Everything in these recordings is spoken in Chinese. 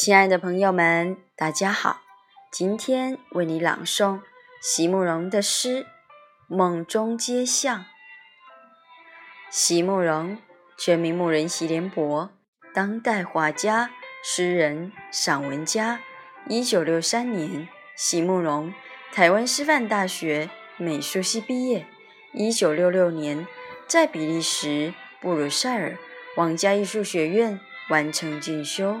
亲爱的朋友们，大家好！今天为你朗诵席慕容的诗《梦中街巷》。席慕容，全名慕人席联博，当代画家、诗人、散文家。一九六三年，席慕容台湾师范大学美术系毕业。一九六六年，在比利时布鲁塞尔皇家艺术学院完成进修。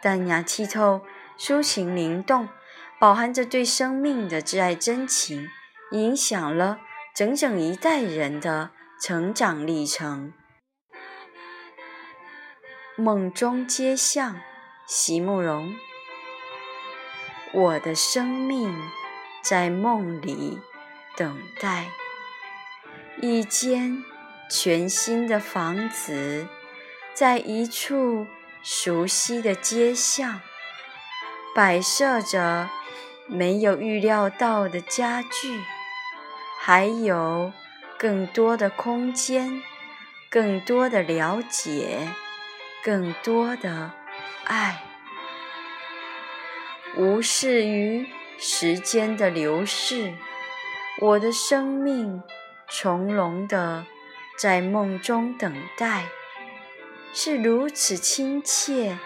淡雅剔透，抒情灵动，饱含着对生命的挚爱真情，影响了整整一代人的成长历程。梦中街巷，席慕容。我的生命在梦里等待，一间全新的房子，在一处。熟悉的街巷，摆设着没有预料到的家具，还有更多的空间，更多的了解，更多的爱。无视于时间的流逝，我的生命从容的在梦中等待。是如此亲切、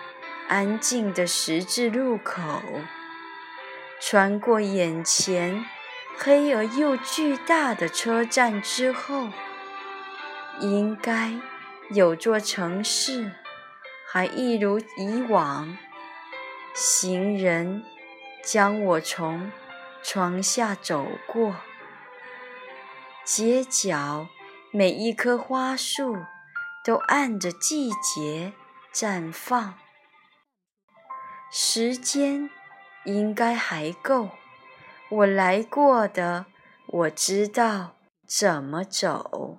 安静的十字路口，穿过眼前黑而又巨大的车站之后，应该有座城市，还一如以往，行人将我从窗下走过，街角每一棵花树。都按着季节绽放，时间应该还够。我来过的，我知道怎么走。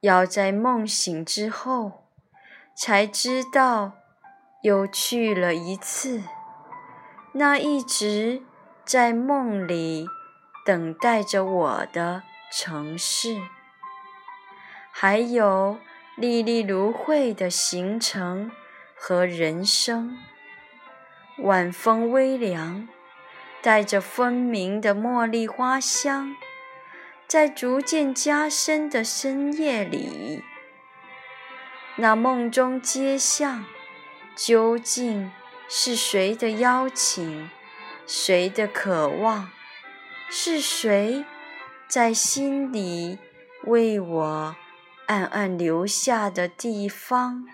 要在梦醒之后，才知道又去了一次那一直在梦里等待着我的。城市，还有历历如绘的行程和人生。晚风微凉，带着分明的茉莉花香，在逐渐加深的深夜里，那梦中街巷，究竟是谁的邀请？谁的渴望？是谁？在心里为我暗暗留下的地方。